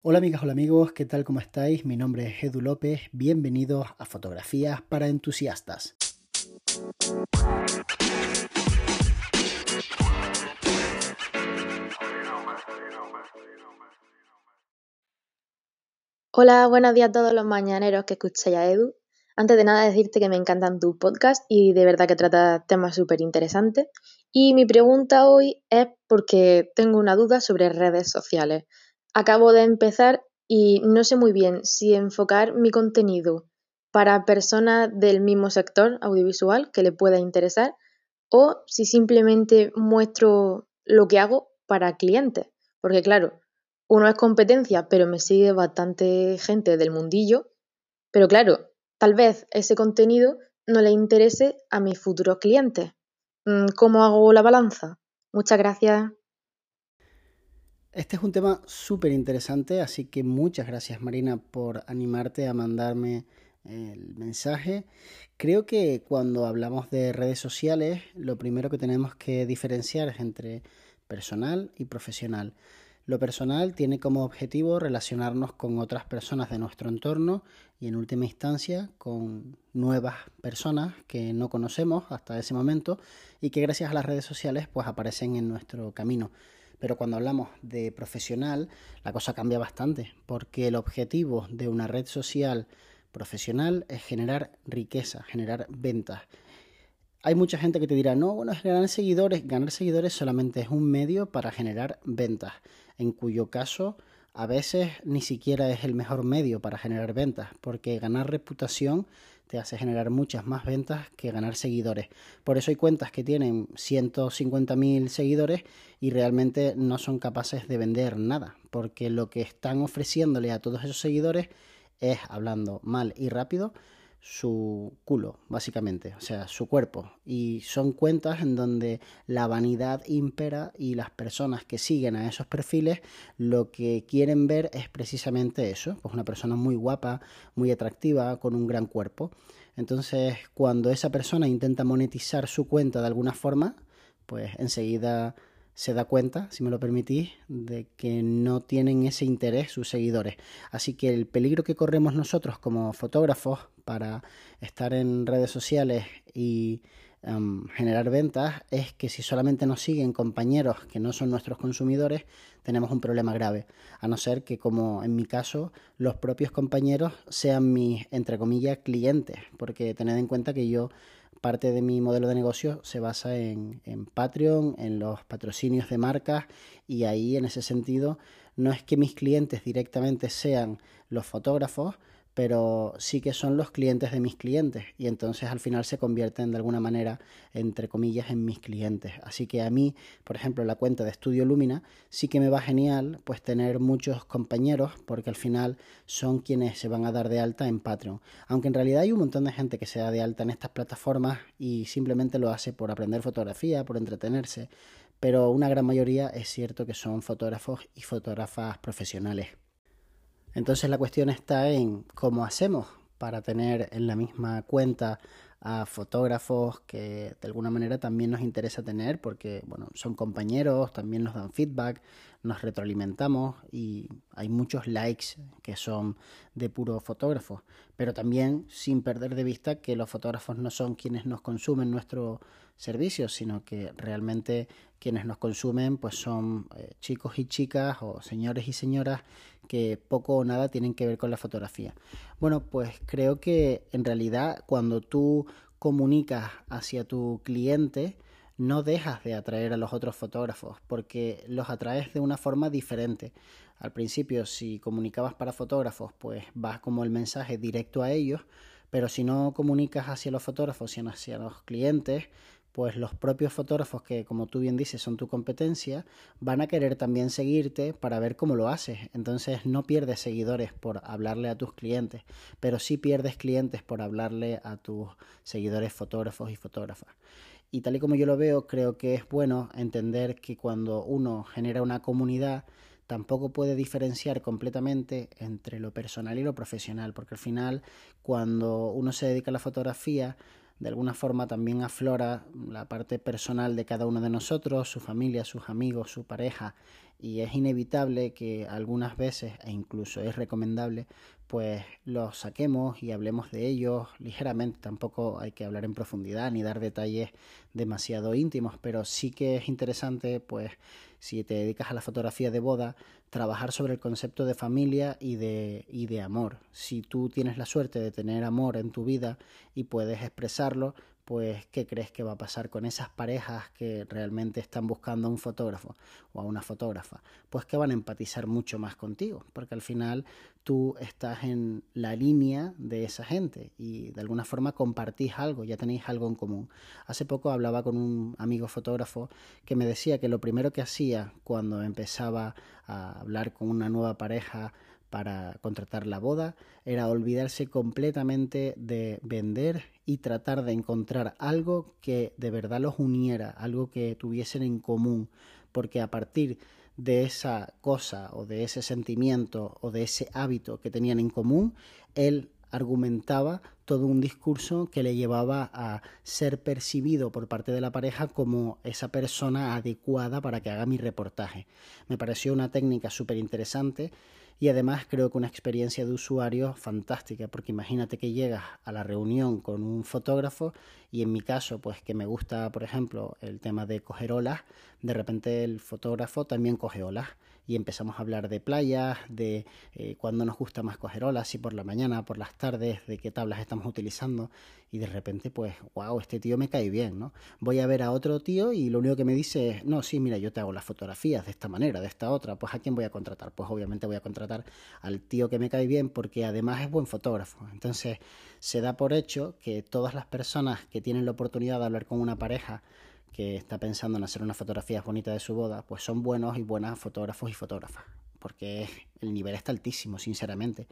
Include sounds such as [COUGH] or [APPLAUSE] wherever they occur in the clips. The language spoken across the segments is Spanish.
Hola amigas, hola amigos, ¿qué tal? ¿Cómo estáis? Mi nombre es Edu López, bienvenidos a Fotografías para Entusiastas. Hola, buenos días a todos los mañaneros que escucháis a Edu. Antes de nada decirte que me encantan tus podcasts y de verdad que trata temas súper interesantes. Y mi pregunta hoy es porque tengo una duda sobre redes sociales. Acabo de empezar y no sé muy bien si enfocar mi contenido para personas del mismo sector audiovisual que le pueda interesar o si simplemente muestro lo que hago para clientes. Porque claro, uno es competencia, pero me sigue bastante gente del mundillo. Pero claro, tal vez ese contenido no le interese a mis futuros clientes. Mm, ¿Cómo hago la balanza? Muchas gracias. Este es un tema súper interesante, así que muchas gracias Marina por animarte a mandarme el mensaje. Creo que cuando hablamos de redes sociales, lo primero que tenemos que diferenciar es entre personal y profesional. Lo personal tiene como objetivo relacionarnos con otras personas de nuestro entorno y en última instancia con nuevas personas que no conocemos hasta ese momento y que gracias a las redes sociales pues aparecen en nuestro camino. Pero cuando hablamos de profesional, la cosa cambia bastante, porque el objetivo de una red social profesional es generar riqueza, generar ventas. Hay mucha gente que te dirá, no, bueno, generar seguidores, ganar seguidores solamente es un medio para generar ventas, en cuyo caso a veces ni siquiera es el mejor medio para generar ventas, porque ganar reputación te hace generar muchas más ventas que ganar seguidores. Por eso hay cuentas que tienen 150.000 seguidores y realmente no son capaces de vender nada, porque lo que están ofreciéndole a todos esos seguidores es, hablando mal y rápido, su culo, básicamente, o sea, su cuerpo. Y son cuentas en donde la vanidad impera y las personas que siguen a esos perfiles lo que quieren ver es precisamente eso, pues una persona muy guapa, muy atractiva, con un gran cuerpo. Entonces, cuando esa persona intenta monetizar su cuenta de alguna forma, pues enseguida se da cuenta, si me lo permitís, de que no tienen ese interés sus seguidores. Así que el peligro que corremos nosotros como fotógrafos para estar en redes sociales y em, generar ventas es que si solamente nos siguen compañeros que no son nuestros consumidores, tenemos un problema grave. A no ser que, como en mi caso, los propios compañeros sean mis, entre comillas, clientes. Porque tened en cuenta que yo parte de mi modelo de negocio se basa en, en, Patreon, en los patrocinios de marcas y ahí en ese sentido no es que mis clientes directamente sean los fotógrafos, pero sí que son los clientes de mis clientes y entonces al final se convierten de alguna manera, entre comillas, en mis clientes. Así que a mí, por ejemplo, la cuenta de Estudio Lumina sí que me va genial pues tener muchos compañeros porque al final son quienes se van a dar de alta en Patreon. Aunque en realidad hay un montón de gente que se da de alta en estas plataformas y simplemente lo hace por aprender fotografía, por entretenerse, pero una gran mayoría es cierto que son fotógrafos y fotógrafas profesionales. Entonces la cuestión está en cómo hacemos para tener en la misma cuenta a fotógrafos que de alguna manera también nos interesa tener porque bueno, son compañeros, también nos dan feedback, nos retroalimentamos y hay muchos likes que son de puro fotógrafo, pero también sin perder de vista que los fotógrafos no son quienes nos consumen nuestro servicio, sino que realmente quienes nos consumen pues son eh, chicos y chicas o señores y señoras que poco o nada tienen que ver con la fotografía. Bueno, pues creo que en realidad cuando tú comunicas hacia tu cliente, no dejas de atraer a los otros fotógrafos, porque los atraes de una forma diferente. Al principio, si comunicabas para fotógrafos, pues vas como el mensaje directo a ellos, pero si no comunicas hacia los fotógrafos, sino hacia los clientes, pues los propios fotógrafos que, como tú bien dices, son tu competencia, van a querer también seguirte para ver cómo lo haces. Entonces no pierdes seguidores por hablarle a tus clientes, pero sí pierdes clientes por hablarle a tus seguidores fotógrafos y fotógrafas. Y tal y como yo lo veo, creo que es bueno entender que cuando uno genera una comunidad, tampoco puede diferenciar completamente entre lo personal y lo profesional, porque al final, cuando uno se dedica a la fotografía, de alguna forma también aflora la parte personal de cada uno de nosotros, su familia, sus amigos, su pareja, y es inevitable que algunas veces, e incluso es recomendable, pues los saquemos y hablemos de ellos ligeramente. Tampoco hay que hablar en profundidad ni dar detalles demasiado íntimos, pero sí que es interesante, pues, si te dedicas a la fotografía de boda, trabajar sobre el concepto de familia y de, y de amor. Si tú tienes la suerte de tener amor en tu vida y puedes expresarlo, pues ¿qué crees que va a pasar con esas parejas que realmente están buscando a un fotógrafo o a una fotógrafa? Pues que van a empatizar mucho más contigo, porque al final tú estás en la línea de esa gente y de alguna forma compartís algo, ya tenéis algo en común. Hace poco hablaba con un amigo fotógrafo que me decía que lo primero que hacía cuando empezaba a hablar con una nueva pareja para contratar la boda era olvidarse completamente de vender y tratar de encontrar algo que de verdad los uniera, algo que tuviesen en común, porque a partir de esa cosa o de ese sentimiento o de ese hábito que tenían en común, él argumentaba todo un discurso que le llevaba a ser percibido por parte de la pareja como esa persona adecuada para que haga mi reportaje. Me pareció una técnica súper interesante y además creo que una experiencia de usuario fantástica, porque imagínate que llegas a la reunión con un fotógrafo y en mi caso, pues que me gusta, por ejemplo, el tema de coger olas, de repente el fotógrafo también coge olas y empezamos a hablar de playas, de eh, cuándo nos gusta más coger olas, si por la mañana, por las tardes, de qué tablas estamos utilizando y de repente pues, wow, este tío me cae bien, ¿no? Voy a ver a otro tío y lo único que me dice es, no, sí, mira, yo te hago las fotografías de esta manera, de esta otra, pues ¿a quién voy a contratar? Pues obviamente voy a contratar al tío que me cae bien porque además es buen fotógrafo. Entonces se da por hecho que todas las personas que tienen la oportunidad de hablar con una pareja que está pensando en hacer unas fotografías bonitas de su boda, pues son buenos y buenas fotógrafos y fotógrafas, porque el nivel está altísimo, sinceramente.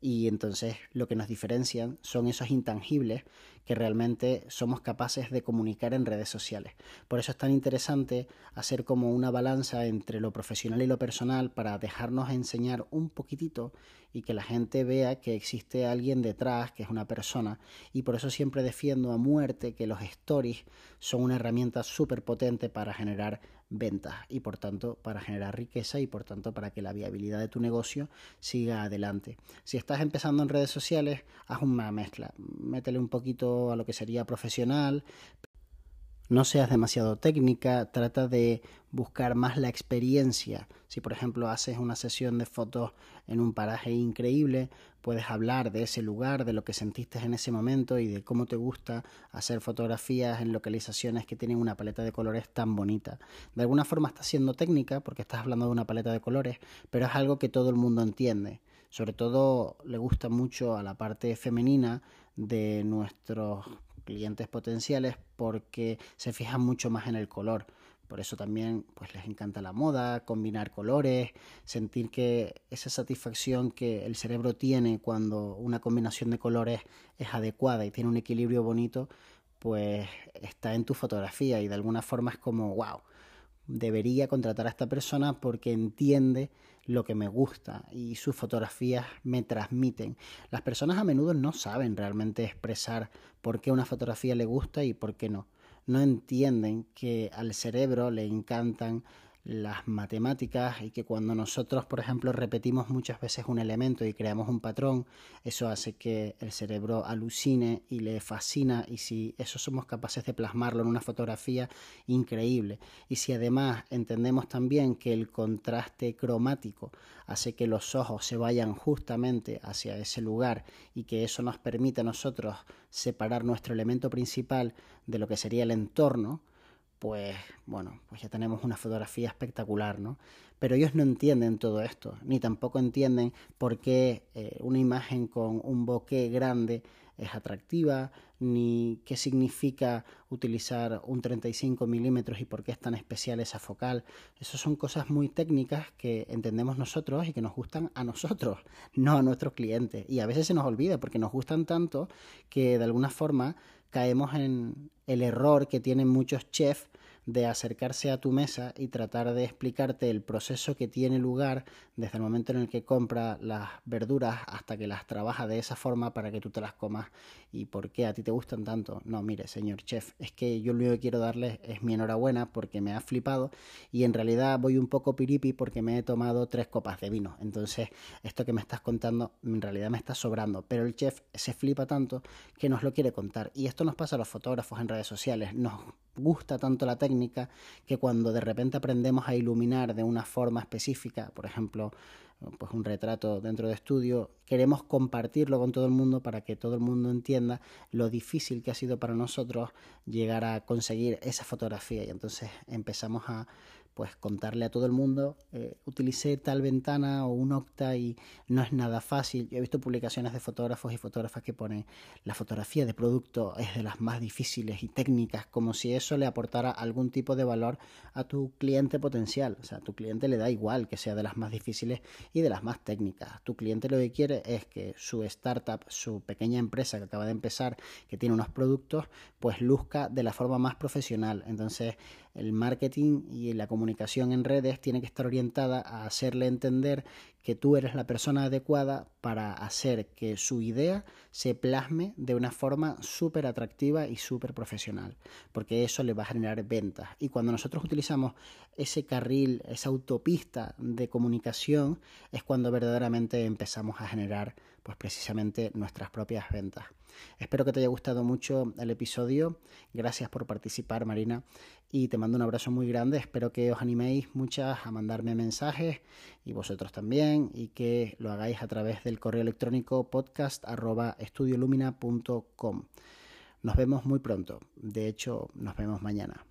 Y entonces lo que nos diferencian son esos intangibles que realmente somos capaces de comunicar en redes sociales. Por eso es tan interesante hacer como una balanza entre lo profesional y lo personal para dejarnos enseñar un poquitito y que la gente vea que existe alguien detrás, que es una persona. Y por eso siempre defiendo a muerte que los stories son una herramienta súper potente para generar ventas y por tanto para generar riqueza y por tanto para que la viabilidad de tu negocio siga adelante. Si estás empezando en redes sociales, haz una mezcla, métele un poquito a lo que sería profesional, no seas demasiado técnica, trata de buscar más la experiencia. Si por ejemplo haces una sesión de fotos en un paraje increíble, puedes hablar de ese lugar, de lo que sentiste en ese momento y de cómo te gusta hacer fotografías en localizaciones que tienen una paleta de colores tan bonita. De alguna forma estás siendo técnica porque estás hablando de una paleta de colores, pero es algo que todo el mundo entiende. Sobre todo le gusta mucho a la parte femenina de nuestros clientes potenciales porque se fijan mucho más en el color. Por eso también pues les encanta la moda, combinar colores, sentir que esa satisfacción que el cerebro tiene cuando una combinación de colores es adecuada y tiene un equilibrio bonito, pues está en tu fotografía y de alguna forma es como, wow, debería contratar a esta persona porque entiende lo que me gusta y sus fotografías me transmiten. Las personas a menudo no saben realmente expresar por qué una fotografía le gusta y por qué no. No entienden que al cerebro le encantan las matemáticas y que cuando nosotros, por ejemplo, repetimos muchas veces un elemento y creamos un patrón, eso hace que el cerebro alucine y le fascina y si eso somos capaces de plasmarlo en una fotografía, increíble. Y si además entendemos también que el contraste cromático hace que los ojos se vayan justamente hacia ese lugar y que eso nos permite a nosotros separar nuestro elemento principal de lo que sería el entorno, pues bueno, pues ya tenemos una fotografía espectacular, ¿no? Pero ellos no entienden todo esto, ni tampoco entienden por qué eh, una imagen con un bokeh grande es atractiva, ni qué significa utilizar un 35 milímetros y por qué es tan especial esa focal. Esas son cosas muy técnicas que entendemos nosotros y que nos gustan a nosotros, [LAUGHS] no a nuestros clientes. Y a veces se nos olvida porque nos gustan tanto que de alguna forma caemos en el error que tienen muchos chefs de acercarse a tu mesa y tratar de explicarte el proceso que tiene lugar desde el momento en el que compra las verduras hasta que las trabaja de esa forma para que tú te las comas y por qué a ti te gustan tanto. No, mire, señor chef, es que yo lo único que quiero darles es mi enhorabuena porque me ha flipado y en realidad voy un poco piripi porque me he tomado tres copas de vino. Entonces, esto que me estás contando en realidad me está sobrando, pero el chef se flipa tanto que nos lo quiere contar. Y esto nos pasa a los fotógrafos en redes sociales. Nos gusta tanto la técnica que cuando de repente aprendemos a iluminar de una forma específica, por ejemplo, pues un retrato dentro de estudio, queremos compartirlo con todo el mundo para que todo el mundo entienda lo difícil que ha sido para nosotros llegar a conseguir esa fotografía. Y entonces empezamos a pues contarle a todo el mundo, eh, utilicé tal ventana o un octa y no es nada fácil. Yo he visto publicaciones de fotógrafos y fotógrafas que ponen la fotografía de producto es de las más difíciles y técnicas, como si eso le aportara algún tipo de valor a tu cliente potencial. O sea, a tu cliente le da igual que sea de las más difíciles y de las más técnicas. Tu cliente lo que quiere es que su startup, su pequeña empresa que acaba de empezar, que tiene unos productos, pues luzca de la forma más profesional. Entonces, el marketing y la comunicación en redes tiene que estar orientada a hacerle entender que tú eres la persona adecuada para hacer que su idea se plasme de una forma súper atractiva y súper profesional, porque eso le va a generar ventas. Y cuando nosotros utilizamos ese carril, esa autopista de comunicación, es cuando verdaderamente empezamos a generar pues precisamente nuestras propias ventas. Espero que te haya gustado mucho el episodio. Gracias por participar, Marina. Y te mando un abrazo muy grande. Espero que os animéis muchas a mandarme mensajes y vosotros también y que lo hagáis a través del correo electrónico podcast Nos vemos muy pronto. De hecho, nos vemos mañana.